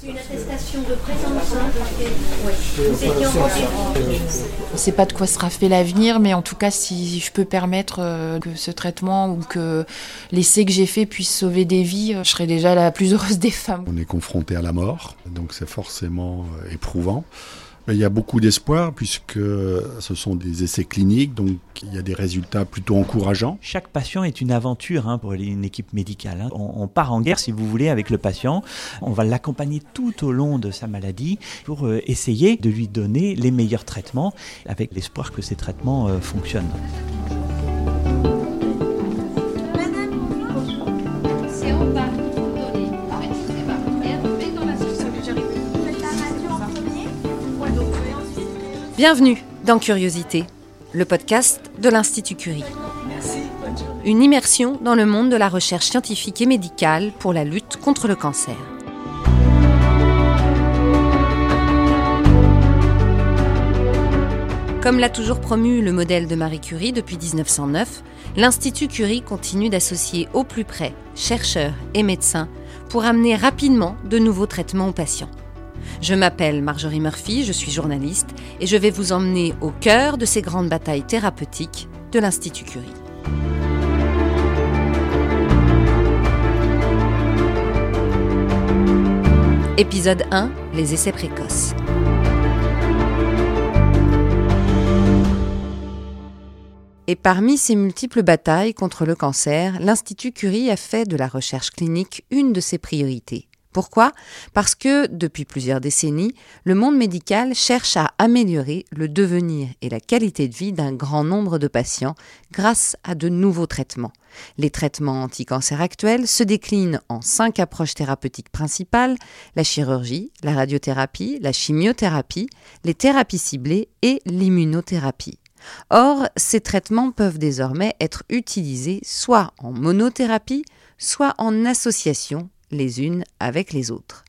C'est une attestation de présence. On ne sait pas de quoi sera fait l'avenir, mais en tout cas, si je peux permettre euh, que ce traitement ou que l'essai que j'ai fait puisse sauver des vies, euh, je serai déjà la plus heureuse des femmes. On est confronté à la mort, donc c'est forcément euh, éprouvant. Il y a beaucoup d'espoir puisque ce sont des essais cliniques, donc il y a des résultats plutôt encourageants. Chaque patient est une aventure hein, pour une équipe médicale. Hein. On, part en guerre, si vous voulez, avec le patient. On va l'accompagner tout au long de sa maladie pour euh, essayer de lui donner les meilleurs traitements, avec l'espoir que ces traitements euh, fonctionnent. Bienvenue dans Curiosité, le podcast de l'Institut Curie. Une immersion dans le monde de la recherche scientifique et médicale pour la lutte contre le cancer. Comme l'a toujours promu le modèle de Marie Curie depuis 1909, l'Institut Curie continue d'associer au plus près chercheurs et médecins pour amener rapidement de nouveaux traitements aux patients. Je m'appelle Marjorie Murphy, je suis journaliste et je vais vous emmener au cœur de ces grandes batailles thérapeutiques de l'Institut Curie. Épisode 1 Les essais précoces. Et parmi ces multiples batailles contre le cancer, l'Institut Curie a fait de la recherche clinique une de ses priorités. Pourquoi? Parce que, depuis plusieurs décennies, le monde médical cherche à améliorer le devenir et la qualité de vie d'un grand nombre de patients grâce à de nouveaux traitements. Les traitements anti-cancer actuels se déclinent en cinq approches thérapeutiques principales, la chirurgie, la radiothérapie, la chimiothérapie, les thérapies ciblées et l'immunothérapie. Or, ces traitements peuvent désormais être utilisés soit en monothérapie, soit en association les unes avec les autres.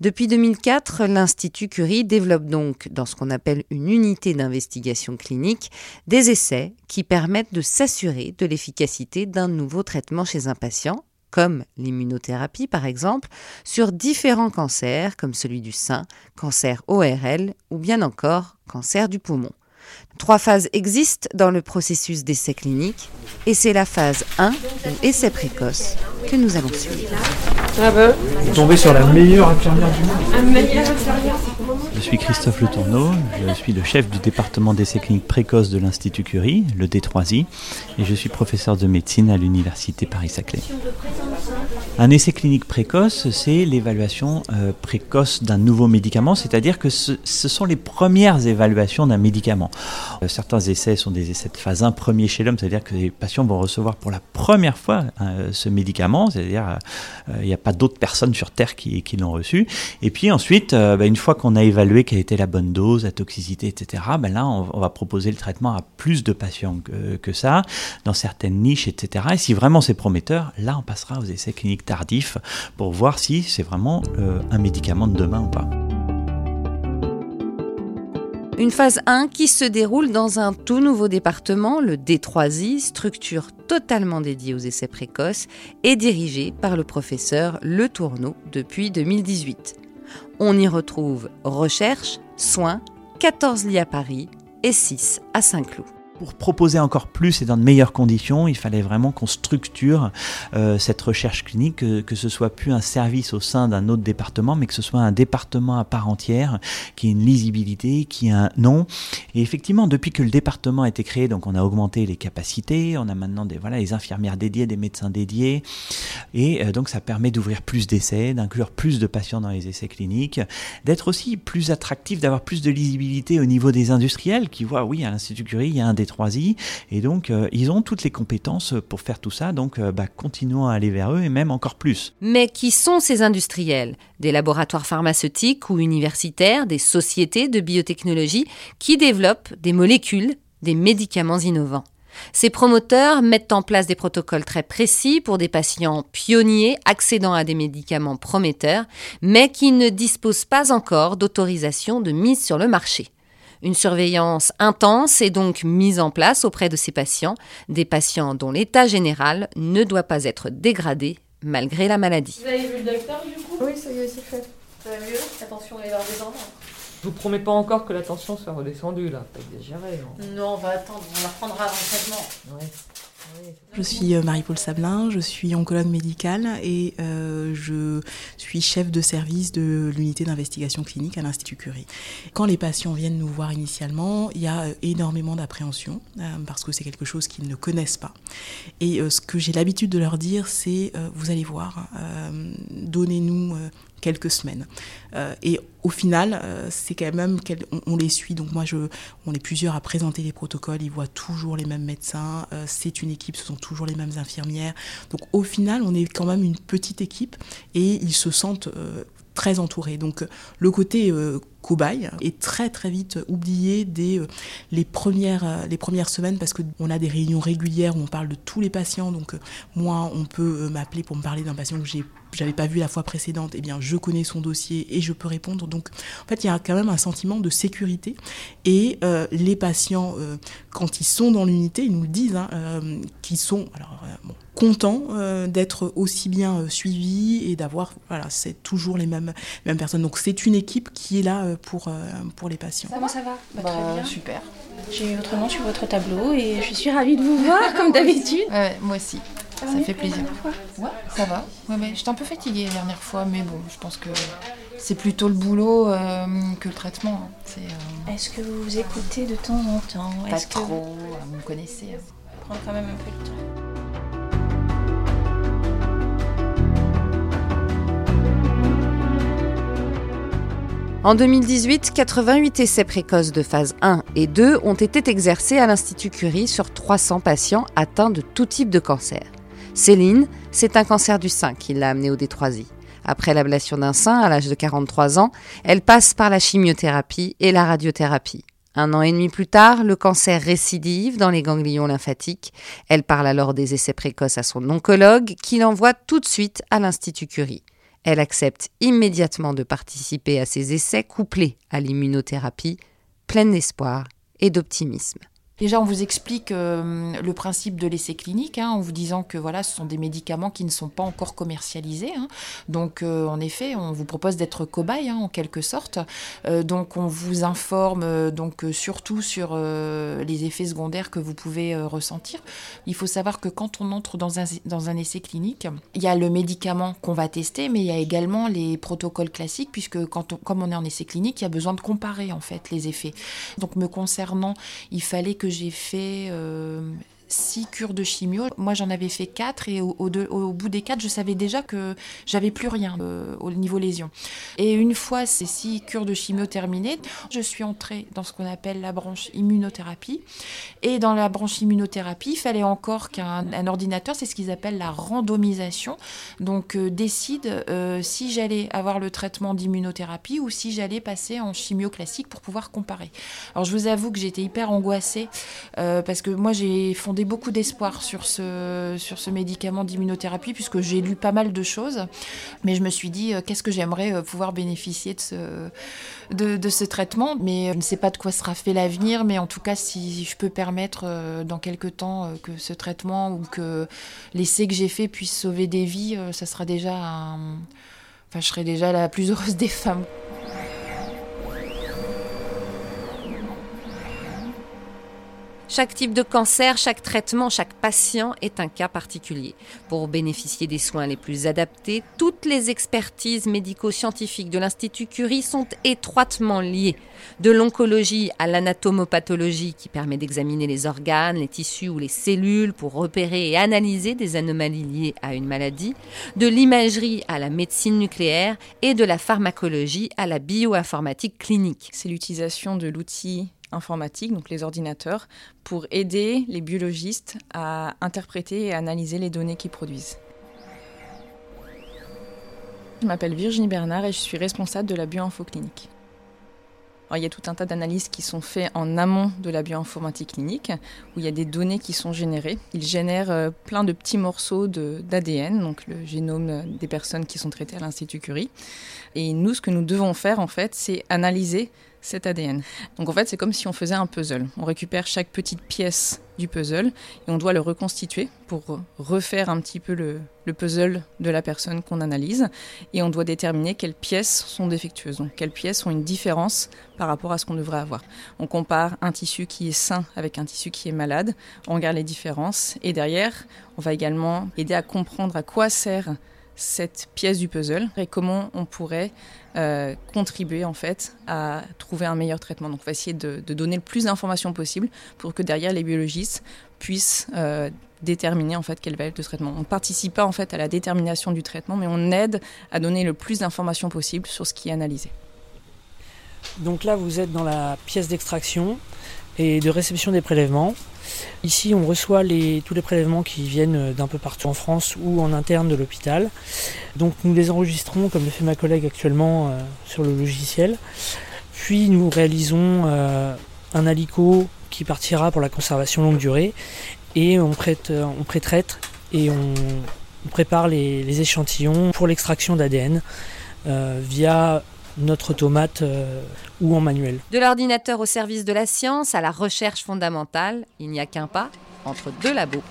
Depuis 2004, l'Institut Curie développe donc, dans ce qu'on appelle une unité d'investigation clinique, des essais qui permettent de s'assurer de l'efficacité d'un nouveau traitement chez un patient, comme l'immunothérapie par exemple, sur différents cancers comme celui du sein, cancer ORL ou bien encore cancer du poumon. Trois phases existent dans le processus d'essai clinique et c'est la phase 1 ou essai précoce que nous allons suivre. Vous tombez sur la meilleure infirmière du monde. Je suis Christophe Le Tourneau, je suis le chef du département d'essais cliniques précoces de l'Institut Curie, le D3I, et je suis professeur de médecine à l'Université Paris-Saclay. Un essai clinique précoce, c'est l'évaluation euh, précoce d'un nouveau médicament, c'est-à-dire que ce, ce, sont les premières évaluations d'un médicament. Euh, certains essais sont des essais de phase 1 premier chez l'homme, c'est-à-dire que les patients vont recevoir pour la première fois euh, ce médicament, c'est-à-dire il n'y a pas d'autres personnes sur Terre qui, l'ont reçu. Et puis ensuite, bah, une fois qu'on a évalué quelle était la bonne dose, la toxicité, etc., ben là, on, va proposer le traitement à plus de patients que, que ça, dans certaines niches, etc. Et si vraiment c'est prometteur, là, on passera aux essais cliniques tardifs pour voir si c'est vraiment euh, un médicament de demain ou pas. Une phase 1 qui se déroule dans un tout nouveau département, le D3I, structure totalement dédiée aux essais précoces et dirigée par le professeur Le Tourneau depuis 2018. On y retrouve recherche, soins, 14 lits à Paris et 6 à Saint-Cloud. Pour proposer encore plus et dans de meilleures conditions, il fallait vraiment qu'on structure euh, cette recherche clinique, que, que, ce soit plus un service au sein d'un autre département, mais que ce soit un département à part entière, qui ait une lisibilité, qui ait un nom. Et effectivement, depuis que le département a été créé, donc on a augmenté les capacités, on a maintenant des voilà les infirmières dédiées, des médecins dédiés, et euh, donc ça permet d'ouvrir plus d'essais, d'inclure plus de patients dans les essais cliniques, d'être aussi plus attractif, d'avoir plus de lisibilité au niveau des industriels qui voient, oui, à l'Institut Curie, il y a un des 3i et donc euh, ils ont toutes les compétences pour faire tout ça donc euh, bah, continuons à aller vers eux et même encore plus. Mais qui sont ces industriels? Des laboratoires pharmaceutiques ou universitaires, des sociétés de biotechnologie qui développent des molécules, des médicaments innovants. Ces promoteurs mettent en place des protocoles très précis pour des patients pionniers accédant à des médicaments prometteurs, mais qui ne disposent pas encore d'autorisation de mise sur le marché. Une surveillance intense est donc mise en place auprès de ces patients, des patients dont l'état général ne doit pas être dégradé malgré la maladie. Vous avez vu le docteur du coup? Oui, ça y est, c'est fait. Ça va mieux? La tension est redescendue Je vous promets pas encore que la tension soit redescendue là, pas exagéré. hein. Non, on va attendre, on la reprendra avant le traitement. Ouais. Je suis euh, Marie-Paul Sablin, je suis oncologue médicale et euh, je suis chef de service de l'unité d'investigation clinique à l'Institut Curie. Quand les patients viennent nous voir initialement, il y a euh, énormément d'appréhension parce que c'est quelque chose qu'ils ne connaissent pas. Et ce que j'ai l'habitude de leur dire, c'est vous allez voir, donnez-nous quelques semaines. Euh, et au final, euh, c'est quand même on, les suit. Donc moi, je, on est plusieurs à présenter les protocoles. Ils voient toujours les mêmes médecins. Euh, c'est une équipe, ce sont toujours les mêmes infirmières. Donc au final, on est quand même une petite équipe et ils se sentent très entourés. Donc euh, le côté euh, cobaye est très très vite oublié dès euh, les premières les premières semaines parce que on a des réunions régulières où on parle de tous les patients. Donc moi, on peut m'appeler pour me parler d'un patient que j'ai j'avais pas vu la fois précédente, eh bien je connais son dossier et je peux répondre. Donc en fait, il y a quand même un sentiment de sécurité et les patients, quand ils sont dans l'unité, ils nous disent, hein, qu'ils sont alors, bon, contents euh, d'être aussi bien euh, suivis et d'avoir, voilà, c'est toujours les mêmes, mêmes personnes. Donc c'est une équipe qui est là euh, pour, euh, pour les patients. Comment ça va? Bah, Très bien. super. J'ai eu votre nom sur votre tableau et je suis ravie de vous voir comme d'habitude. Moi aussi. Ça, fait plaisir. Ouais, ça va. Ouais, ouais. J'étais un peu fatiguée la dernière fois, mais bon, je pense que c'est plutôt le boulot euh, que le traitement. hein. C'est euh, Est-ce que vous vous écoutez de temps en temps? Pas Est-ce que trop, euh, vous me connaissez. hein. prendre quand même un peu de temps En 2018, 88 essais précoces de phase 1 et 2 ont été exercés à l'Institut Curie sur 300 patients atteints de tout type de cancer. Céline, c'est un cancer du sein qui l'a amenée au D3I. Après l'ablation d'un sein à l'âge de 43 ans, elle passe par la chimiothérapie et la radiothérapie. Un an et demi plus tard, le cancer récidive dans les ganglions lymphatiques. Elle parle alors des essais précoces à son oncologue qui l'envoie tout de suite à l'Institut Curie. Elle accepte immédiatement de participer à ces essais couplés à l'immunothérapie, pleine d'espoir et d'optimisme. Déjà, on vous explique euh, le principe de l'essai clinique, hein, en vous disant que voilà, ce sont des médicaments qui ne sont pas encore commercialisés. hein. Donc, euh, en effet, on vous propose d'être cobaye, hein, en quelque sorte. Euh, donc, on vous informe donc surtout sur les effets secondaires que vous pouvez ressentir. Il faut savoir que quand on entre dans un, dans un essai clinique, il y a le médicament qu'on va tester, mais il y a également les protocoles classiques, puisque quand comme on est en essai clinique, il y a besoin de comparer en fait les effets. Donc, me concernant, il fallait que j'ai fait euh, six cures de chimio. Moi, j'en avais fait quatre et au, bout des quatre, je savais déjà que j'avais plus rien euh, au niveau lésion. Et une fois ces six cures de chimio terminées, je suis entrée dans ce qu'on appelle la branche immunothérapie. Et dans la branche immunothérapie, il fallait encore qu'un un ordinateur, c'est ce qu'ils appellent la randomisation, donc euh, décide euh, si j'allais avoir le traitement d'immunothérapie ou si j'allais passer en chimio classique pour pouvoir comparer. Alors je vous avoue que j'étais hyper angoissée parce que moi j'ai fondé beaucoup d'espoir sur ce, sur ce médicament d'immunothérapie puisque j'ai lu pas mal de choses, mais je me suis dit euh, qu'est-ce que j'aimerais euh, pouvoir bénéficier de ce, traitement, mais je ne sais pas de quoi sera fait l'avenir, mais en tout cas si je peux permettre euh, dans quelques temps euh, que ce traitement ou que l'essai que j'ai fait puisse sauver des vies, euh, ça sera déjà je serai déjà la plus heureuse des femmes. Chaque type de cancer, chaque traitement, chaque patient est un cas particulier. Pour bénéficier des soins les plus adaptés, toutes les expertises médico-scientifiques de l'Institut Curie sont étroitement liées. De l'oncologie à l'anatomopathologie qui permet d'examiner les organes, les tissus ou les cellules pour repérer et analyser des anomalies liées à une maladie, de l'imagerie à la médecine nucléaire et de la pharmacologie à la bioinformatique clinique. c'est l'utilisation de l'outil informatique, donc les ordinateurs, pour aider les biologistes à interpréter et analyser les données qu'ils produisent. Je m'appelle Virginie Bernard et je suis responsable de la bioinfoclinique. Alors, il y a tout un tas d'analyses qui sont faites en amont de la bioinformatique clinique, où il y a des données qui sont générées. Ils génèrent euh, plein de petits morceaux d'ADN, donc le génome des personnes qui sont traitées à l'Institut Curie. Et nous, ce que nous devons faire, en fait, c'est analyser cet ADN. Donc en fait, c'est comme si on faisait un puzzle. On récupère chaque petite pièce du puzzle et on doit le reconstituer pour refaire un petit peu le, puzzle de la personne qu'on analyse et on doit déterminer quelles pièces sont défectueuses, donc quelles pièces ont une différence par rapport à ce qu'on devrait avoir. On compare un tissu qui est sain avec un tissu qui est malade, on regarde les différences et derrière, on va également aider à comprendre à quoi sert cette pièce du puzzle et comment on pourrait euh, contribuer en fait à trouver un meilleur traitement. Donc on va essayer de, donner le plus d'informations possible pour que derrière les biologistes puissent euh, déterminer en fait quelle va être le traitement. On ne participe pas en fait à la détermination du traitement, mais on aide à donner le plus d'informations possible sur ce qui est analysé. Donc là, vous êtes dans la pièce d'extraction et de réception des prélèvements. Ici, on reçoit tous les prélèvements qui viennent d'un peu partout en France ou en interne de l'hôpital. Donc nous les enregistrons, comme le fait ma collègue actuellement, euh, sur le logiciel. Puis nous réalisons euh, un alico qui partira pour la conservation longue durée et on, prête, euh, on pré-traite et on, prépare les, échantillons pour l'extraction d'ADN via notre automate euh, ou en manuel. De l'ordinateur au service de la science à la recherche fondamentale, il n'y a qu'un pas entre deux labos.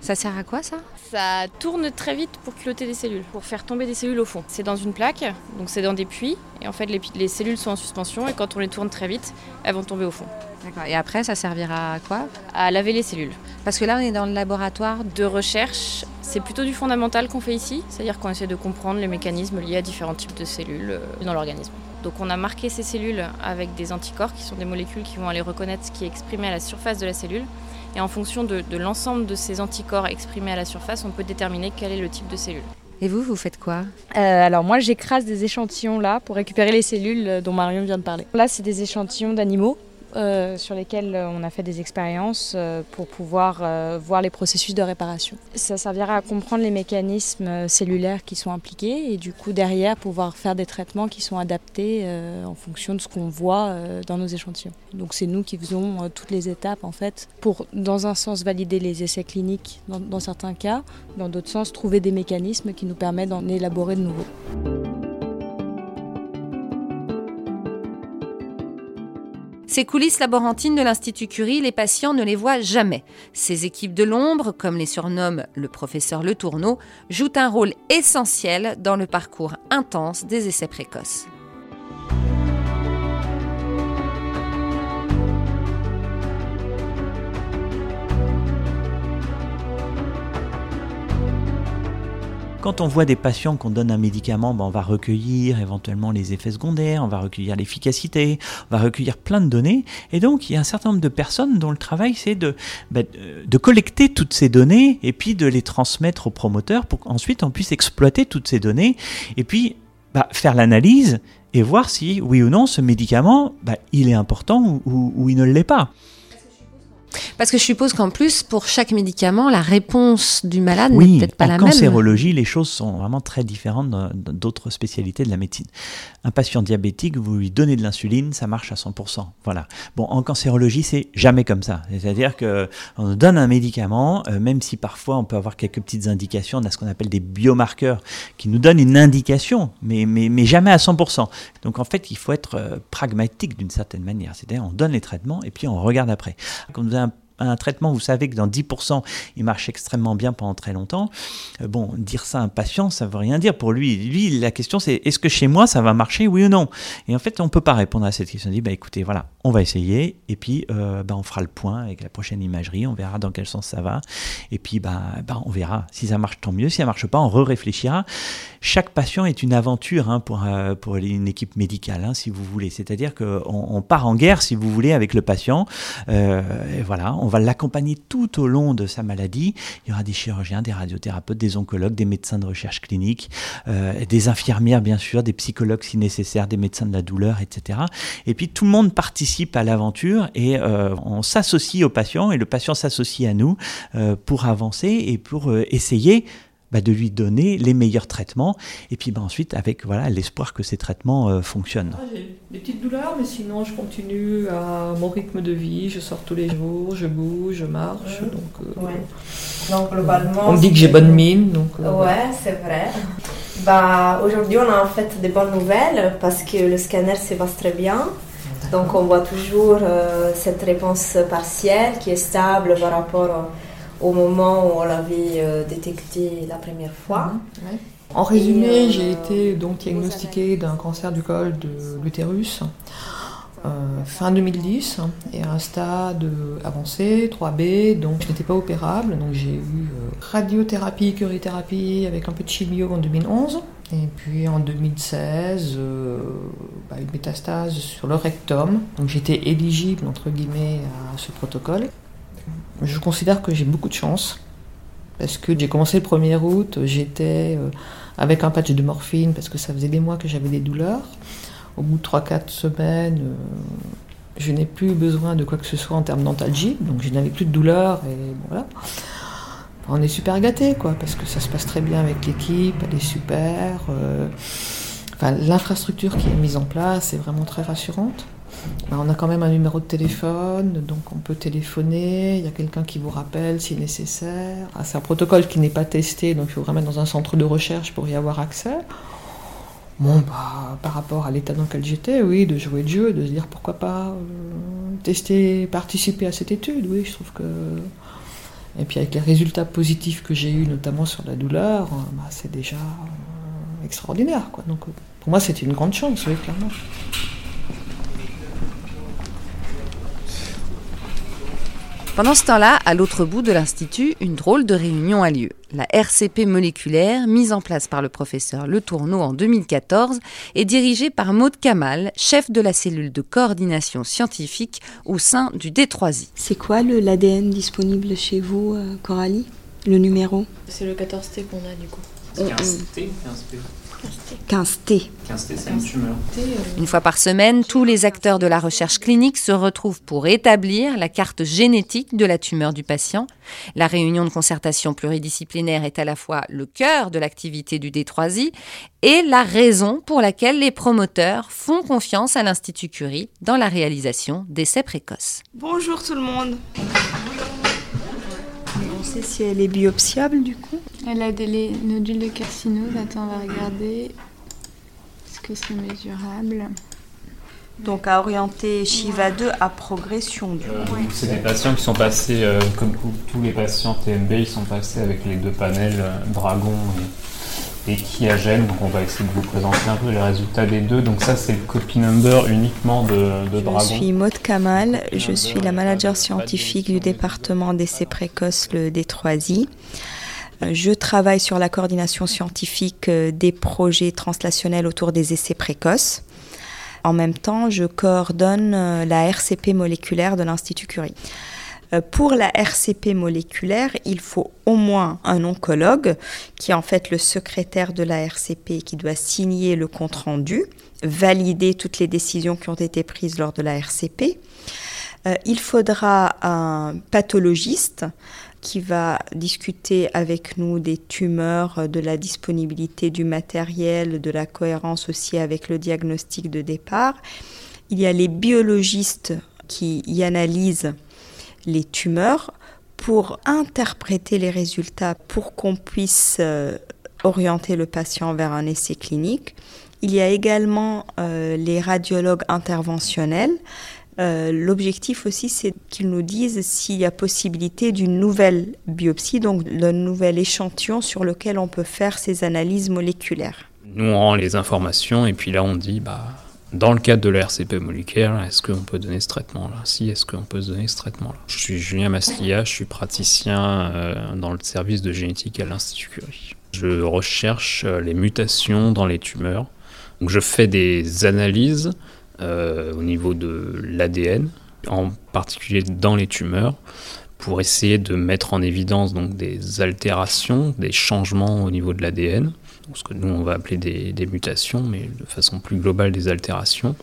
Ça sert à quoi ça? Ça tourne très vite pour culotter des cellules, pour faire tomber des cellules au fond. C'est dans une plaque, donc c'est dans des puits, et en fait les, les, cellules sont en suspension, et quand on les tourne très vite, elles vont tomber au fond. D'accord. Et après, ça servira à quoi? À laver les cellules. Parce que là, on est dans le laboratoire de recherche. C'est plutôt du fondamental qu'on fait ici, c'est-à-dire qu'on essaie de comprendre les mécanismes liés à différents types de cellules euh, dans l'organisme. Donc on a marqué ces cellules avec des anticorps qui sont des molécules qui vont aller reconnaître ce qui est exprimé à la surface de la cellule et en fonction de, l'ensemble de ces anticorps exprimés à la surface, on peut déterminer quel est le type de cellule. Et vous, vous faites quoi euh, Alors moi, j'écrase des échantillons là pour récupérer les cellules dont Marion vient de parler. Là, c'est des échantillons d'animaux euh, sur lesquels euh, on a fait des expériences euh, pour pouvoir voir les processus de réparation. Ça servira à comprendre les mécanismes cellulaires qui sont impliqués et du coup derrière pouvoir faire des traitements qui sont adaptés en fonction de ce qu'on voit dans nos échantillons. Donc c'est nous qui faisons toutes les étapes en fait pour dans un sens valider les essais cliniques dans, dans certains cas, dans d'autres sens trouver des mécanismes qui nous permettent d'en élaborer de nouveaux. Ces coulisses laborantines de l'Institut Curie, les patients ne les voient jamais. Ces équipes de l'ombre, comme les surnomme le professeur Le Tourneau, jouent un rôle essentiel dans le parcours intense des essais précoces. Quand on voit des patients qu'on donne un médicament, ben on va recueillir éventuellement les effets secondaires, on va recueillir l'efficacité, on va recueillir plein de données. Et donc, il y a un certain nombre de personnes dont le travail, c'est de, ben, de collecter toutes ces données et puis de les transmettre aux promoteurs pour qu'ensuite on puisse exploiter toutes ces données et puis ben, faire l'analyse et voir si, oui ou non, ce médicament, il est important ou il ne l'est pas. Parce que je suppose qu'en plus, pour chaque médicament, la réponse du malade n'est peut-être pas la même. En cancérologie, les choses sont vraiment très différentes d'autres spécialités de la médecine. Un patient diabétique, vous lui donnez de l'insuline, ça marche à 100%. Voilà. Bon, en cancérologie, c'est jamais comme ça. C'est-à-dire que on donne un médicament, euh, même si parfois on peut avoir quelques petites indications, on a ce qu'on appelle des biomarqueurs qui nous donnent une indication, mais, mais, mais jamais à 100%. Donc en fait, il faut être euh, pragmatique d'une certaine manière. C'est-à-dire, on donne les traitements et puis on regarde après. Quand vous avez un traitement, vous savez que dans 10%, il marche extrêmement bien pendant très longtemps. Euh, bon, dire ça à un patient, ça ne veut rien dire pour lui. Lui, la question c'est est-ce que chez moi ça va marcher, oui ou non? Et en fait, on ne peut pas répondre à cette question. On dit, bah, écoutez, voilà, on va essayer, et puis euh, bah, on fera le point avec la prochaine imagerie, on verra dans quel sens ça va, et puis bah, bah on verra. Si ça marche, tant mieux. Si ça marche pas, on re-réfléchira. Chaque patient est une aventure hein, pour, euh, pour une équipe médicale, hein, si vous voulez. C'est-à-dire qu'on on part en guerre, si vous voulez, avec le patient. et voilà, on va l'accompagner tout au long de sa maladie. Il y aura des chirurgiens, des radiothérapeutes, des oncologues, des médecins de recherche clinique, euh, des infirmières bien sûr, des psychologues si nécessaire, des médecins de la douleur, etc. Et puis tout le monde participe à l'aventure et euh, on s'associe au patient et le patient s'associe à nous euh, pour avancer et pour essayer bah, de lui donner les meilleurs traitements. Et puis bah, ensuite avec voilà l'espoir que ces traitements euh, fonctionnent. Ah, j'ai des petites douleurs mais sinon je continue à mon rythme de vie, je sors tous les jours, je bouge, je marche donc, euh, globalement, on me dit que j'ai bonne mine donc euh, ouais c'est vrai. Bah, Aujourd'hui, on a en fait des bonnes nouvelles parce que le scanner se passe très bien. Donc, on voit toujours euh, cette réponse partielle qui est stable par rapport au, moment où on l'avait euh, détecté la première fois. Mhm, en résumé, j'ai été donc diagnostiquée d'un cancer du col de l'utérus euh, fin 2010 et à un stade avancé, 3B, donc je n'étais pas opérable. Donc j'ai eu euh, radiothérapie, curithérapie avec un peu de chimio en 2011. Et puis en 2016, euh, bah, une métastase sur le rectum. Donc j'étais éligible entre guillemets à ce protocole. Je considère que j'ai beaucoup de chance parce que j'ai commencé le 1er août, j'étais avec un patch de morphine parce que ça faisait des mois que j'avais des douleurs. Au bout de 3-4 semaines, euh, je n'ai plus besoin de quoi que ce soit en termes d'antalgie, donc je n'avais plus de douleur et voilà. On est super gâtés, quoi, parce que ça se passe très bien avec l'équipe, elle est super. Euh, l'infrastructure qui est mise en place est vraiment très rassurante. Bah, on a quand même un numéro de téléphone, donc on peut téléphoner, il y a quelqu'un qui vous rappelle si nécessaire. Ah, c'est un protocole qui n'est pas testé, donc il faut vraiment être dans un centre de recherche pour y avoir accès. Bon, bah, par rapport à l'état dans lequel j'étais, oui, de jouer de jeu, de se dire pourquoi pas euh, tester, participer à cette étude, oui, je trouve que. Et puis avec les résultats positifs que j'ai eus, notamment sur la douleur, euh, bah, c'est déjà euh, extraordinaire. Donc pour moi, c'était une grande chance, oui, clairement. Pendant ce temps-là, à l'autre bout de l'Institut, une drôle de réunion a lieu. La RCP moléculaire, mise en place par le professeur Le Tourneau en 2014, est dirigée par Maude Kamal, chef de la cellule de coordination scientifique au sein du D3I. C'est quoi l'ADN disponible chez vous, euh, Coralie? Le numéro? C'est le 14T qu'on a du coup. 15T, 15T. 15T. 15T, c'est une tumeur. Une fois par semaine, tous les acteurs de la recherche clinique se retrouvent pour établir la carte génétique de la tumeur du patient. La réunion de concertation pluridisciplinaire est à la fois le cœur de l'activité du D3I et la raison pour laquelle les promoteurs font confiance à l'Institut Curie dans la réalisation d'essais précoces. Bonjour tout le monde. On sait si elle est biopsiable du coup Elle a des nodules de carcinose. Attends, on va regarder. Est-ce que c'est mesurable donc à orienter Shiva 2 à progression du coup. c'est des patients qui sont passés, euh, comme tous les patients TMB, ils sont passés avec les deux panels euh, Dragon et, Kiagen. Donc on va essayer de vous présenter un peu les résultats des deux. Donc ça c'est le copy number uniquement de, de Dragon. Je suis Maud Kamal, je suis la manager scientifique du département d'essais précoces le D3I. Euh, je travaille sur la coordination scientifique des projets translationnels autour des essais précoces. En même temps, je coordonne euh, la RCP moléculaire de l'Institut Curie. Euh, pour la RCP moléculaire, il faut au moins un oncologue, qui est en fait le secrétaire de la RCP, qui doit signer le compte-rendu, valider toutes les décisions qui ont été prises lors de la RCP. Euh, il faudra un pathologiste qui va discuter avec nous des tumeurs, de la disponibilité du matériel, de la cohérence aussi avec le diagnostic de départ. Il y a les biologistes qui y analysent les tumeurs pour interpréter les résultats pour qu'on puisse euh, orienter le patient vers un essai clinique. Il y a également euh, les radiologues interventionnels euh, l'objectif aussi, c'est qu'ils nous disent s'il y a possibilité d'une nouvelle biopsie, donc d'un nouvel échantillon sur lequel on peut faire ces analyses moléculaires. Nous, on rend les informations et puis là, on dit, bah, dans le cadre de la RCP moléculaire, est-ce qu'on peut donner ce traitement-là? Si, est-ce qu'on peut donner ce traitement-là? Je suis Julien Maslia, je suis praticien euh, dans le service de génétique à l'Institut Curie. Je recherche euh, les mutations dans les tumeurs. Donc, je fais des analyses au niveau de l'ADN, en particulier dans les tumeurs, pour essayer de mettre en évidence donc, des altérations, des changements au niveau de l'ADN, ce que nous on va appeler des, mutations, mais de façon plus globale des altérations,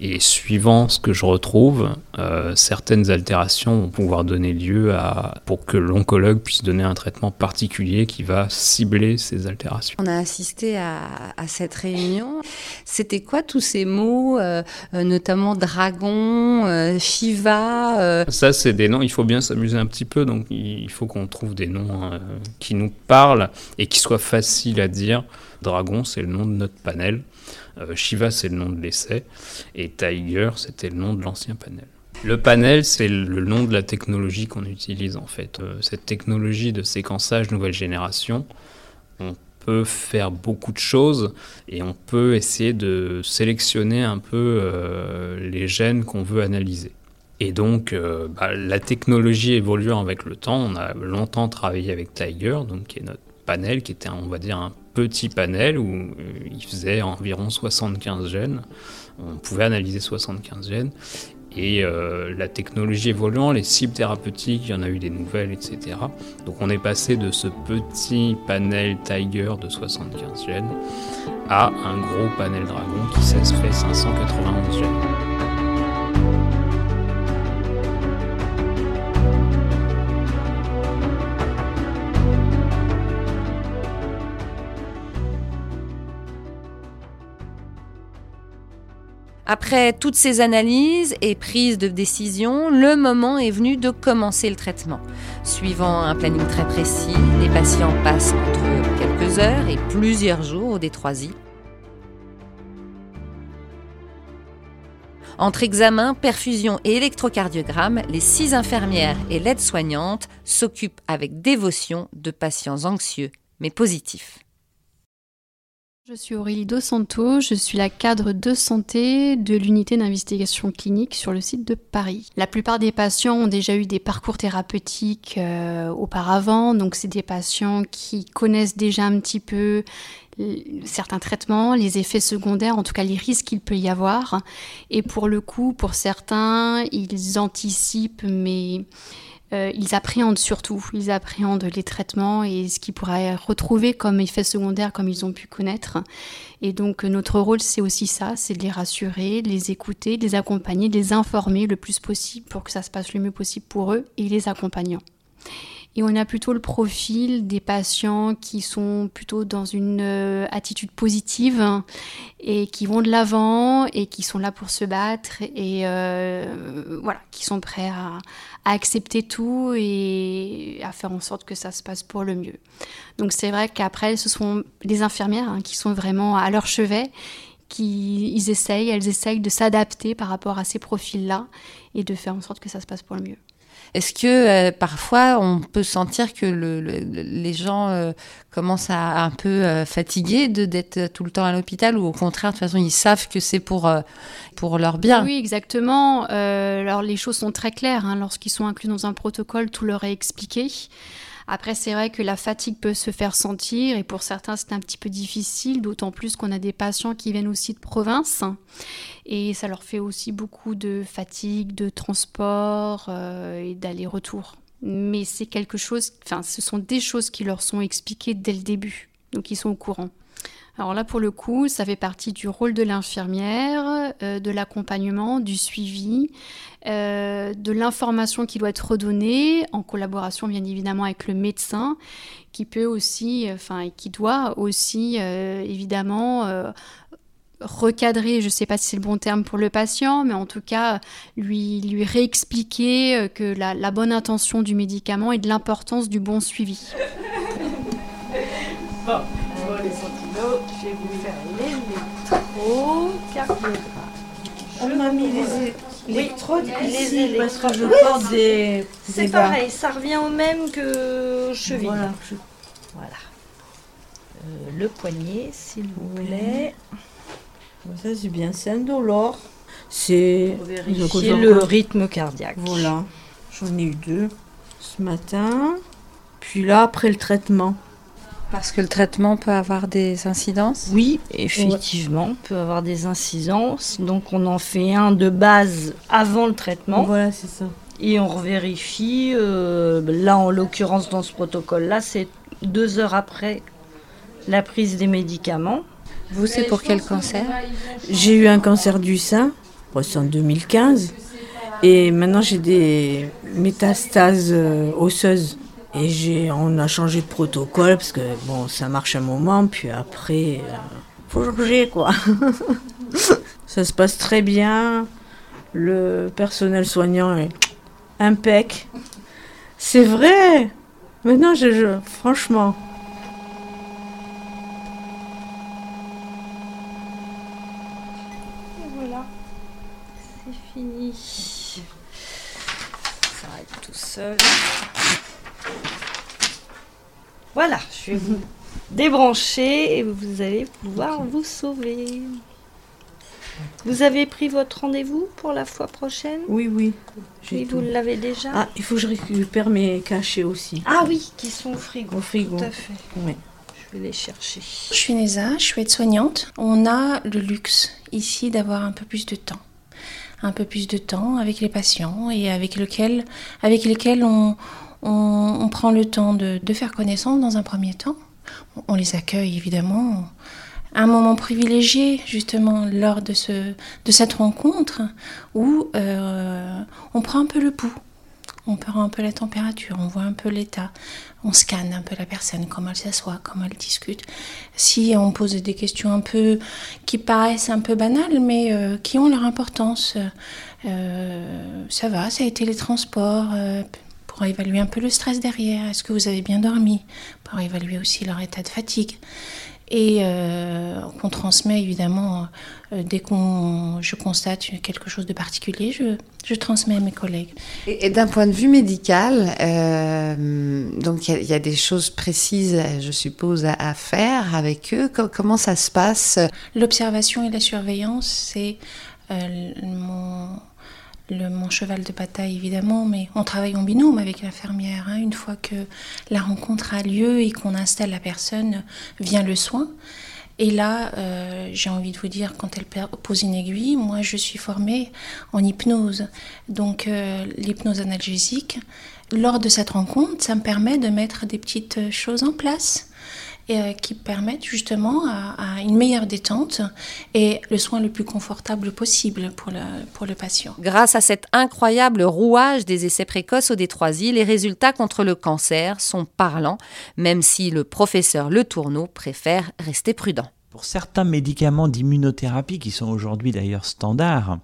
Et suivant ce que je retrouve, euh, certaines altérations vont pouvoir donner lieu à pour que l'oncologue puisse donner un traitement particulier qui va cibler ces altérations. On a assisté à, cette réunion. C'était quoi tous ces mots, euh, euh, notamment dragon, Shiva Ça, c'est des noms. Il faut bien s'amuser un petit peu, donc il faut qu'on trouve des noms qui nous parlent et qui soient faciles à dire. Dragon, c'est le nom de notre panel. Euh, Shiva, c'est le nom de l'essai. Et Tiger, c'était le nom de l'ancien panel. Le panel, c'est le nom de la technologie qu'on utilise en fait. Euh, cette technologie de séquençage nouvelle génération, on peut faire beaucoup de choses et on peut essayer de sélectionner un peu euh, les gènes qu'on veut analyser. Et donc, bah, la technologie évoluant avec le temps, on a longtemps travaillé avec Tiger, donc qui est notre panel, qui était, on va dire, un petit panel où euh, il faisait environ 75 gènes. On pouvait analyser 75 gènes. Et euh, la technologie évoluant, les cibles thérapeutiques, il y en a eu des nouvelles, etc. Donc on est passé de ce petit panel Tiger de 75 gènes à un gros panel Dragon qui fait 591 gènes. Après toutes ces analyses et prises de décision, le moment est venu de commencer le traitement. Suivant un planning très précis, les patients passent entre quelques heures et plusieurs jours au D3I. Entre examen, perfusion et électrocardiogramme, les six infirmières et l'aides-soignante s'occupent avec dévotion de patients anxieux mais positifs. Je suis Aurélie Dos Santo, je suis la cadre de santé de l'unité d'investigation clinique sur le site de Paris. La plupart des patients ont déjà eu des parcours thérapeutiques euh, auparavant, donc c'est des patients qui connaissent déjà un petit peu certains traitements, les effets secondaires, en tout cas les risques qu'il peut y avoir. Et pour le coup, pour certains, ils anticipent, mais euh, ils appréhendent surtout, ils appréhendent les traitements et ce qu'ils pourraient retrouver comme effet secondaire comme ils ont pu connaître. Et donc notre rôle c'est aussi ça, c'est de les rassurer, les écouter, les accompagner, les informer le plus possible pour que ça se passe le mieux possible pour eux et les accompagnant. Et on a plutôt le profil des patients qui sont plutôt dans une euh, attitude positive et qui vont de l'avant et qui sont là pour se battre et euh, voilà, qui sont prêts à, accepter tout et à faire en sorte que ça se passe pour le mieux. Donc c'est vrai qu'après, ce sont les infirmières hein, qui sont vraiment à leur chevet qui ils essayent, elles essayent de s'adapter par rapport à ces profils-là et de faire en sorte que ça se passe pour le mieux. Est-ce que euh, parfois on peut sentir que les gens euh, commencent à un peu euh, fatiguer de d'être tout le temps à l'hôpital ou au contraire de toute façon ils savent que c'est pour pour leur bien? Oui, exactement. alors les choses sont très claires hein. lorsqu'ils sont inclus dans un protocole, tout leur est expliqué. Après, c'est vrai que la fatigue peut se faire sentir et pour certains, c'est un petit peu difficile, d'autant plus qu'on a des patients qui viennent aussi de province et ça leur fait aussi beaucoup de fatigue, de transport euh, et d'aller-retour. Mais c'est quelque chose, enfin, ce sont des choses qui leur sont expliquées dès le début, donc ils sont au courant. Alors là, pour le coup, ça fait partie du rôle de l'infirmière, euh, de l'accompagnement, du suivi, euh, de l'information qui doit être redonnée en collaboration bien évidemment avec le médecin, qui peut aussi, enfin, qui doit aussi euh, évidemment recadrer, je ne sais pas si c'est le bon terme pour le patient, mais en tout cas lui, lui réexpliquer que la, bonne intention du médicament et de l'importance du bon suivi. Bon vais vous faire l'électrocardiogramme. On m'a mis les électrodes ici parce que je porte des. C'est pareil, ça revient au même que cheville. Voilà. voilà. Euh, le poignet, s'il vous plaît. Ça, c'est bien, c'est indolore. C'est le rythme cardiaque. Voilà. J'en ai eu deux ce matin. Puis là, après le traitement. Parce que le traitement peut avoir des incidences? Oui, effectivement, peut avoir des incidences. Donc on en fait un de base avant le traitement. Voilà, c'est ça. Et on revérifie. Euh, là, en l'occurrence, dans ce protocole-là, c'est deux heures après la prise des médicaments. Vous, c'est pour quel cancer? J'ai eu un cancer du sein c'est en 2015. Et maintenant, j'ai des métastases euh, osseuses. Et j'ai, on a changé de protocole parce que bon, ça marche un moment, puis après, euh, faut changer quoi. ça se passe très bien. Le personnel soignant est impec. C'est vrai. Maintenant, je, je franchement. voilà, c'est fini. Ça arrive tout seul. Voilà, je vais vous débrancher et vous allez pouvoir vous sauver. Vous avez pris votre rendez-vous pour la fois prochaine? Oui, oui. Oui, vous l'avez déjà Ah, il faut que je récupère mes cachets aussi. Ah oui, qui sont au frigo. Au frigo. Tout à fait. Oui. Je vais les chercher. Je suis Neza, je suis aide-soignante. On a le luxe ici d'avoir un peu plus de temps. Un peu plus de temps avec les patients et avec, lequel, avec lesquels on, on, prend le temps de, faire connaissance dans un premier temps. On les accueille évidemment. Un moment privilégié justement lors de, ce, de cette rencontre où euh, on prend un peu le pouls. On prend un peu la température, on voit un peu l'état, on scanne un peu la personne, comment elle s'assoit, comment elle discute. Si on pose des questions un peu qui paraissent un peu banales, mais euh, qui ont leur importance, euh, ça va, ça a été les transports, pour évaluer un peu le stress derrière. Est-ce que vous avez bien dormi Pour évaluer aussi leur état de fatigue. Et euh, qu'on transmet évidemment, euh, dès que je constate quelque chose de particulier, je, je transmets à mes collègues. Et, et d'un point de vue médical, euh, donc il y, y, a des choses précises, je suppose, à, à faire avec eux. comment ça se passe? L'observation et la surveillance, c'est mon le, mon cheval de bataille évidemment, mais on travaille en binôme avec l'infirmière. Hein. Une fois que la rencontre a lieu et qu'on installe la personne, vient le soin. Et là, euh, j'ai envie de vous dire, quand elle pose une aiguille, moi je suis formée en hypnose. Donc euh, l'hypnose analgésique, lors de cette rencontre, ça me permet de mettre des petites choses en place et qui permettent justement à, une meilleure détente et le soin le plus confortable possible pour le, pour le patient. Grâce à cet incroyable rouage des essais précoces au Détroisie, les résultats contre le cancer sont parlants, même si le professeur Le Tourneau préfère rester prudent. Pour certains médicaments d'immunothérapie qui sont aujourd'hui d'ailleurs standards,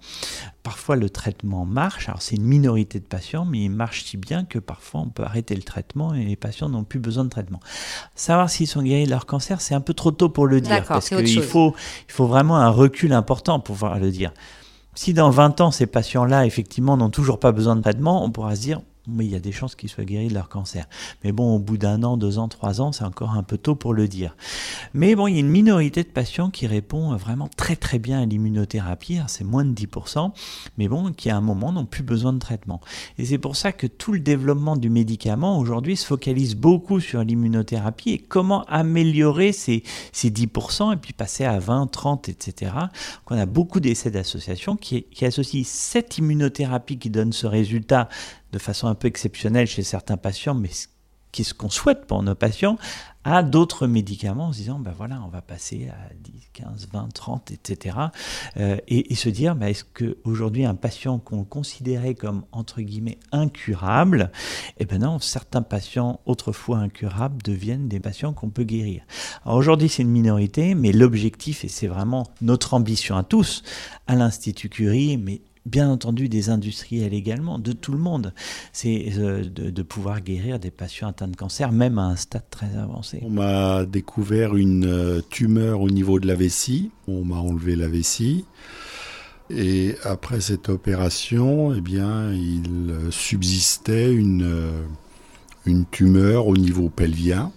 parfois le traitement marche. Alors c'est une minorité de patients, mais il marche si bien que parfois on peut arrêter le traitement et les patients n'ont plus besoin de traitement. Savoir s'ils sont guéris de leur cancer, c'est un peu trop tôt pour le dire parce qu'il faut, il faut vraiment un recul important pour pouvoir le dire. Si dans 20 ans ces patients-là effectivement n'ont toujours pas besoin de traitement, on pourra se dire mais il y a des chances qu'ils soient guéris de leur cancer. Mais bon, au bout d'un an, deux ans, trois ans, c'est encore un peu tôt pour le dire. Mais bon, il y a une minorité de patients qui répond vraiment très très bien à l'immunothérapie, c'est moins de 10%, mais bon, qui à un moment n'ont plus besoin de traitement. Et c'est pour ça que tout le développement du médicament aujourd'hui se focalise beaucoup sur l'immunothérapie et comment améliorer ces, ces 10% et puis passer à 20, 30, etc. Donc on a beaucoup d'essais d'associations qui, qui associent cette immunothérapie qui donne ce résultat de façon un peu exceptionnelle chez certains patients, mais qu'est-ce qu'on souhaite pour nos patients, à d'autres médicaments en se disant, ben voilà, on va passer à 10, 15, 20, 30, etc. Et, et, se dire, ben est-ce qu'aujourd'hui, un patient qu'on considérait comme, entre guillemets, incurable, eh ben non, certains patients autrefois incurables deviennent des patients qu'on peut guérir. Alors aujourd'hui, c'est une minorité, mais l'objectif, et c'est vraiment notre ambition à tous, à l'Institut Curie, mais bien entendu des industriels également, de tout le monde, c'est euh, de, pouvoir guérir des patients atteints de cancer, même à un stade très avancé. On m'a découvert une tumeur au niveau de la vessie, on m'a enlevé la vessie. Et après cette opération, eh bien, il subsistait une, une tumeur au niveau pelvien.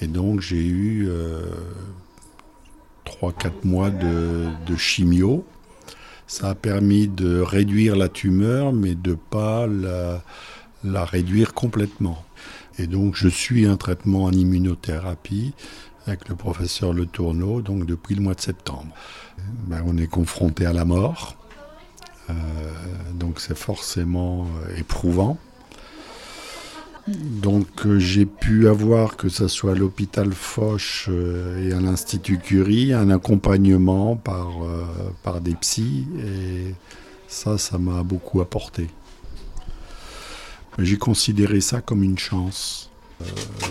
Et donc j'ai eu euh, 3-4 mois de, de chimio. Ça a permis de réduire la tumeur, mais de pas la, réduire complètement. Et donc, je suis un traitement en immunothérapie avec le professeur Le Tourneau, donc depuis le mois de septembre. Ben, on est confronté à la mort, euh, donc c'est forcément éprouvant. Donc euh, j'ai pu avoir, que ce soit à l'hôpital Foch euh, et à l'Institut Curie, un accompagnement par, euh, par des psys. Et Ça, ça m'a beaucoup apporté. J'ai considéré ça comme une chance.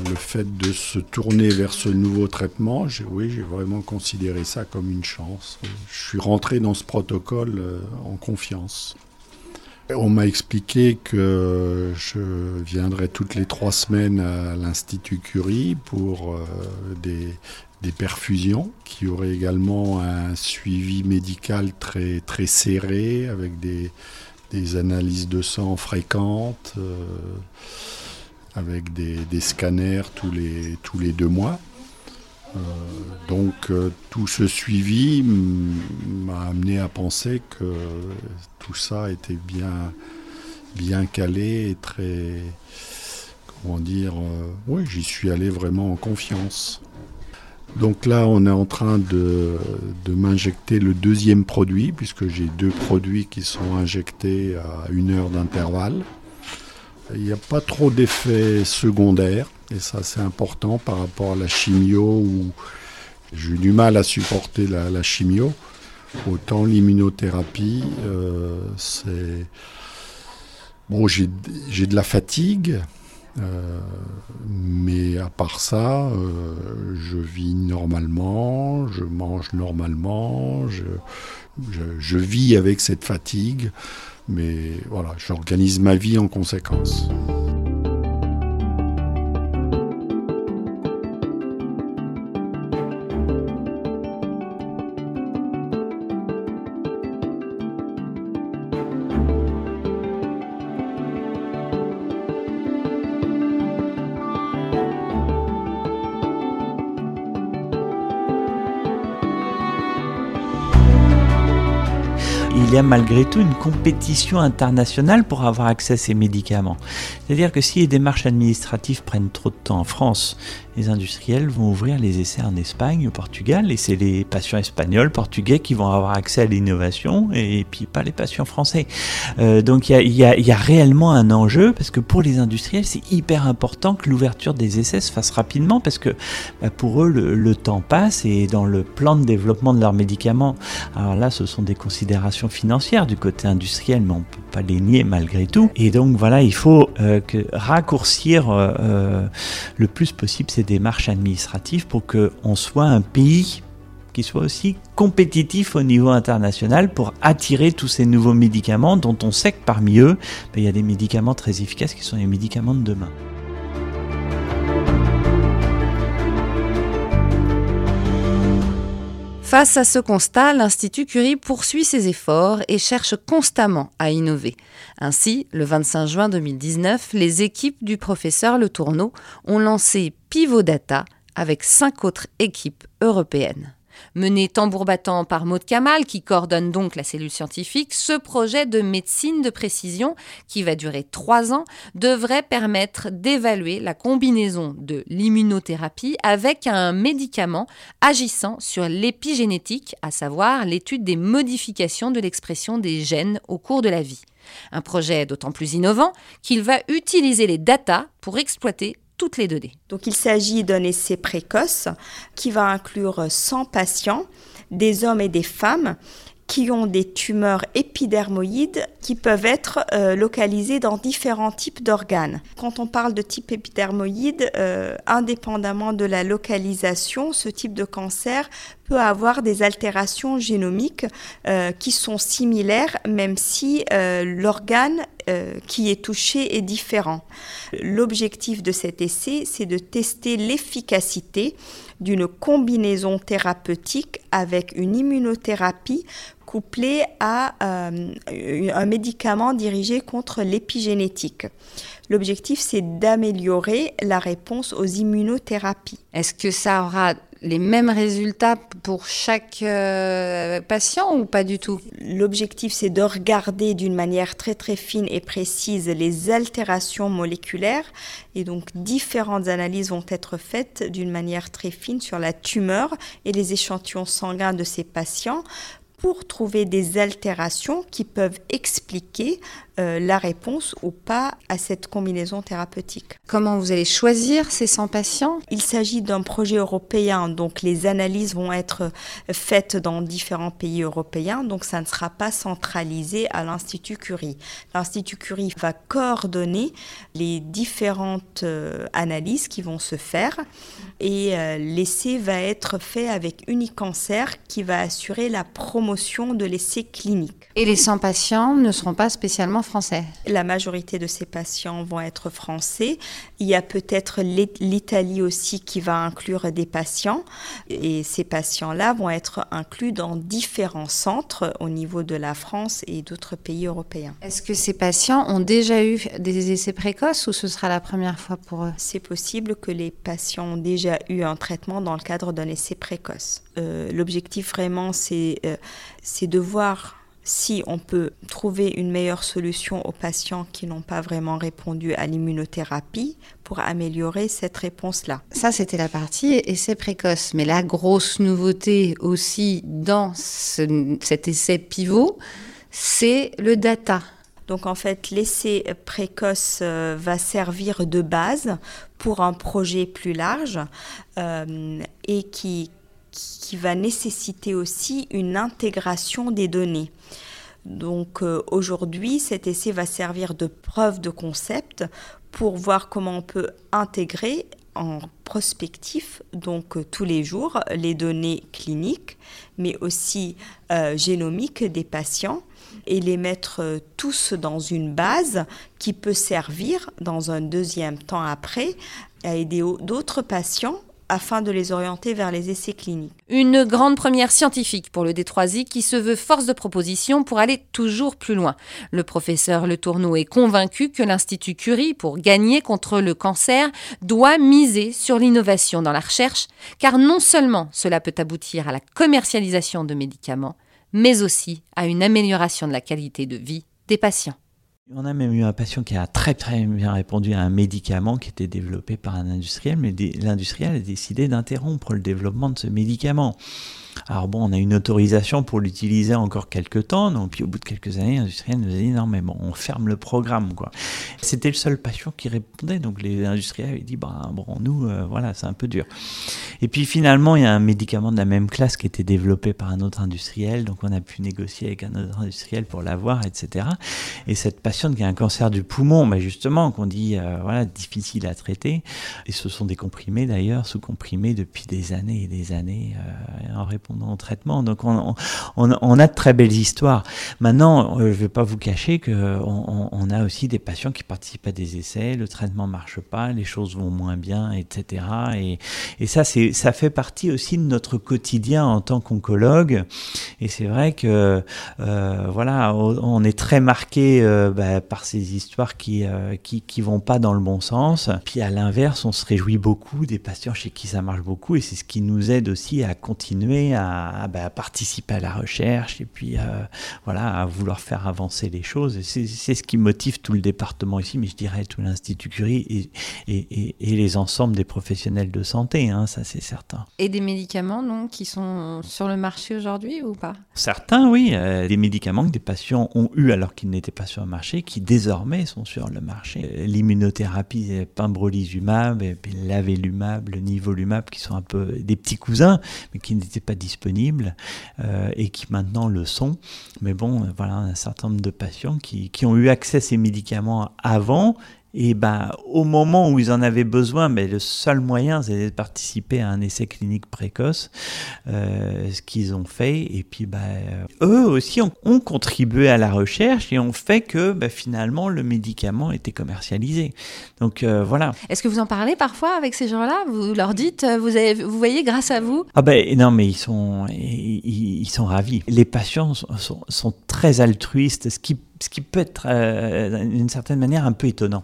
Le fait de se tourner vers ce nouveau traitement, oui, j'ai vraiment considéré ça comme une chance. Je suis rentré dans ce protocole en confiance. On m'a expliqué que je viendrais toutes les trois semaines à l'Institut Curie pour euh, des, perfusions, qui aurait également un suivi médical très, serré avec des, analyses de sang fréquentes avec des, scanners tous les deux mois. Euh, donc euh, tout ce suivi m'a amené à penser que tout ça était bien, bien calé et très, comment dire, euh, oui, j'y suis allé vraiment en confiance. Donc là, on est en train de, de m'injecter le deuxième produit, puisque j'ai deux produits qui sont injectés à une heure d'intervalle. Il n'y a pas trop d'effets secondaires, et ça c'est important par rapport à la chimio où j'ai eu du mal à supporter la, chimio. Autant l'immunothérapie, euh, c'est. Bon, j'ai de la fatigue, euh, mais à part ça, euh, je vis normalement, je mange normalement, je vis avec cette fatigue. Mais voilà, j'organise ma vie en conséquence. Il y a malgré tout une compétition internationale pour avoir accès à ces médicaments. C'est-à-dire que si les démarches administratives prennent trop de temps en France, les industriels vont ouvrir les essais en Espagne, au Portugal, et c'est les patients espagnols, portugais qui vont avoir accès à l'innovation, et puis pas les patients français. Euh, donc il y a, réellement un enjeu, parce que pour les industriels, c'est hyper important que l'ouverture des essais se fasse rapidement, parce que bah, pour eux, le, le, temps passe, et dans le plan de développement de leurs médicaments, alors là, ce sont des considérations financières du côté industriel, mais on peut pas les nier malgré tout. Et donc voilà, il faut euh, raccourcir euh, euh, le plus possible ces démarches administratives pour qu'on soit un pays qui soit aussi compétitif au niveau international pour attirer tous ces nouveaux médicaments dont on sait que parmi eux, ben, il y a des médicaments très efficaces qui sont les médicaments de demain. Face à ce constat, l'Institut Curie poursuit ses efforts et cherche constamment à innover. Ainsi, le 25 juin 2019, les équipes du professeur Le Tourneau ont lancé Pivot Data avec cinq autres équipes européennes. Mené tambour battant par Maud Kamal, qui coordonne donc la cellule scientifique, ce projet de médecine de précision, qui va durer trois ans, devrait permettre d'évaluer la combinaison de l'immunothérapie avec un médicament agissant sur l'épigénétique, à savoir l'étude des modifications de l'expression des gènes au cours de la vie. Un projet d'autant plus innovant qu'il va utiliser les datas pour exploiter Donc il s'agit d'un essai précoce qui va inclure 100 patients, des hommes et des femmes qui ont des tumeurs épidermoïdes qui peuvent être euh, localisées dans différents types d'organes. Quand on parle de type épidermoïde, euh, indépendamment de la localisation, ce type de cancer peut avoir des altérations génomiques euh, qui sont similaires, même si l'organe qui est touché est différent. L'objectif de cet essai, c'est de tester l'efficacité d'une combinaison thérapeutique avec une immunothérapie couplée à euh, un médicament dirigé contre l'épigénétique. L'objectif, c'est d'améliorer la réponse aux immunothérapies. Est-ce que ça aura les mêmes résultats pour chaque euh, patient ou pas du tout? L'objectif, c'est de regarder d'une manière très très fine et précise les altérations moléculaires et donc différentes analyses vont être faites d'une manière très fine sur la tumeur et les échantillons sanguins de ces patients pour trouver des altérations qui peuvent expliquer euh, la réponse ou pas à cette combinaison thérapeutique. Comment vous allez choisir ces 100 patients? Il s'agit d'un projet européen, donc les analyses vont être faites dans différents pays européens, donc ça ne sera pas centralisé à l'Institut Curie. L'Institut Curie va coordonner les différentes euh, analyses qui vont se faire et euh, l'essai va être fait avec Unicancer qui va assurer la promotion de l'essai clinique. Et les 100 patients ne seront pas spécialement français La majorité de ces patients vont être français. Il y a peut-être l'Italie aussi qui va inclure des patients. Et ces patients-là vont être inclus dans différents centres au niveau de la France et d'autres pays européens. Est-ce que ces patients ont déjà eu des essais précoces ou ce sera la première fois pour eux? C'est possible que les patients ont déjà eu un traitement dans le cadre d'un essai précoce. Euh, l'objectif vraiment, c'est euh, de voir si on peut trouver une meilleure solution aux patients qui n'ont pas vraiment répondu à l'immunothérapie pour améliorer cette réponse-là. Ça, c'était la partie essai précoce. Mais la grosse nouveauté aussi dans cet essai pivot, c'est le data. Donc en fait, l'essai précoce euh, va servir de base pour un projet plus large euh, et qui, qui va nécessiter aussi une intégration des données. Donc euh, aujourd'hui, cet essai va servir de preuve de concept pour voir comment on peut intégrer en prospectif, donc euh, tous les jours, les données cliniques, mais aussi euh, génomiques des patients et les mettre tous dans une base qui peut servir dans un deuxième temps après à aider d'autres patients afin de les orienter vers les essais cliniques. Une grande première scientifique pour le D3I qui se veut force de proposition pour aller toujours plus loin. Le professeur Le Tourneau est convaincu que l'Institut Curie, pour gagner contre le cancer, doit miser sur l'innovation dans la recherche, car non seulement cela peut aboutir à la commercialisation de médicaments, mais aussi à une amélioration de la qualité de vie des patients. On a même eu un patient qui a très très bien répondu à un médicament qui était développé par un industriel, mais l'industriel a décidé d'interrompre le développement de ce médicament. Alors bon, on a une autorisation pour l'utiliser encore quelques temps, donc puis au bout de quelques années, l'industriel nous a dit non mais bon, on ferme le programme quoi. C'était le seul patient qui répondait, donc les industriels avaient dit bah bon nous euh, voilà c'est un peu dur. Et puis finalement il y a un médicament de la même classe qui était développé par un autre industriel, donc on a pu négocier avec un autre industriel pour l'avoir, etc. Et cette patiente qui a un cancer du poumon, bah justement qu'on dit euh, voilà difficile à traiter, et ce sont des comprimés d'ailleurs sous comprimés depuis des années et des années euh, en pendant traitement. Donc on, a de très belles histoires. Maintenant, euh, je ne vais pas vous cacher qu'on on, a aussi des patients qui participent à des essais, le traitement marche pas, les choses vont moins bien, etc. Et, ça, ça fait partie aussi de notre quotidien en tant qu'oncologue. Et c'est vrai que euh, voilà, on est très marqué euh, bah, par ces histoires qui, qui qui vont pas dans le bon sens. Puis à l'inverse, on se réjouit beaucoup des patients chez qui ça marche beaucoup, et c'est ce qui nous aide aussi à continuer bah, à, participer à la recherche et puis euh, voilà, à vouloir faire avancer les choses. C'est ce qui motive tout le département ici, mais je dirais tout l'Institut Curie et, et, et, les ensembles des professionnels de santé, hein, ça c'est certain. Et des médicaments donc, qui sont sur le marché aujourd'hui ou pas? Certains, oui. Euh, des médicaments que des patients ont eu alors qu'ils n'étaient pas sur le marché, qui désormais sont sur le marché. Euh, l'immunothérapie, pembrolizumab, et l'avelumab, le nivolumab, qui sont un peu des petits cousins, mais qui n'étaient pas disponibles euh, et qui maintenant le sont. Mais bon, voilà, un certain nombre de patients qui ont eu accès à ces médicaments avant et ben, au moment où ils en avaient besoin, mais le seul moyen, c'était de participer à un essai clinique précoce, euh, ce qu'ils ont fait. Et puis, ben, eux aussi ont, contribué à la recherche et ont fait que ben, finalement le médicament était commercialisé. Donc euh, voilà. Est-ce que vous en parlez parfois avec ces gens-là? Vous leur dites, euh, vous, avez, vous voyez, grâce à vous? Ah ben non, mais ils sont, ils, sont ravis. Les patients sont, sont, sont très altruistes, ce qui ce qui peut être euh, d'une certaine manière un peu étonnant.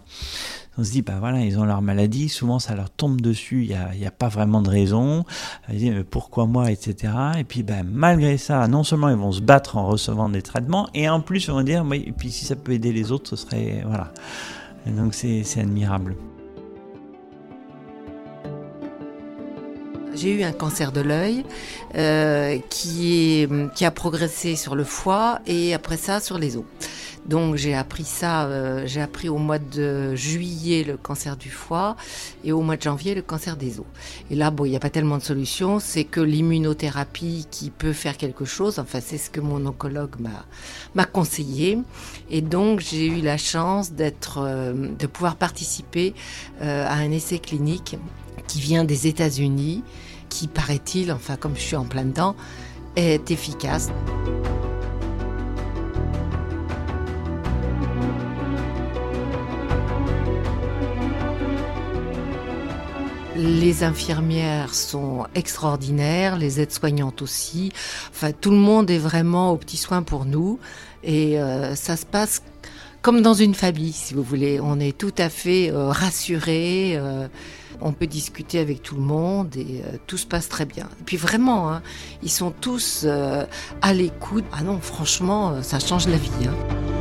On se dit, bah voilà, ils ont leur maladie, souvent ça leur tombe dessus, il n'y a, pas vraiment de raison, mais pourquoi moi, etc. Et puis bah, malgré ça, non seulement ils vont se battre en recevant des traitements, et en plus ils vont dire, oui, et puis si ça peut aider les autres, ce serait... Voilà. donc c'est admirable. J'ai eu un cancer de l'œil euh, qui, qui a progressé sur le foie et après ça sur les os. Donc j'ai appris ça, euh, j'ai appris au mois de juillet le cancer du foie et au mois de janvier le cancer des os. Et là, bon, il n'y a pas tellement de solutions, c'est que l'immunothérapie qui peut faire quelque chose, enfin c'est ce que mon oncologue m'a conseillé. Et donc j'ai eu la chance d'être, euh, de pouvoir participer euh, à un essai clinique qui vient des États-Unis, qui paraît-il, enfin comme je suis en plein dedans, est efficace. Les infirmières sont extraordinaires, les aides-soignantes aussi. Enfin, tout le monde est vraiment au petit soin pour nous. Et euh, ça se passe comme dans une famille, si vous voulez. On est tout à fait euh, rassurés. Euh, on peut discuter avec tout le monde et tout se passe très bien. Et puis vraiment, hein, ils sont tous à l'écoute. Ah non, franchement, ça change la vie. Hein.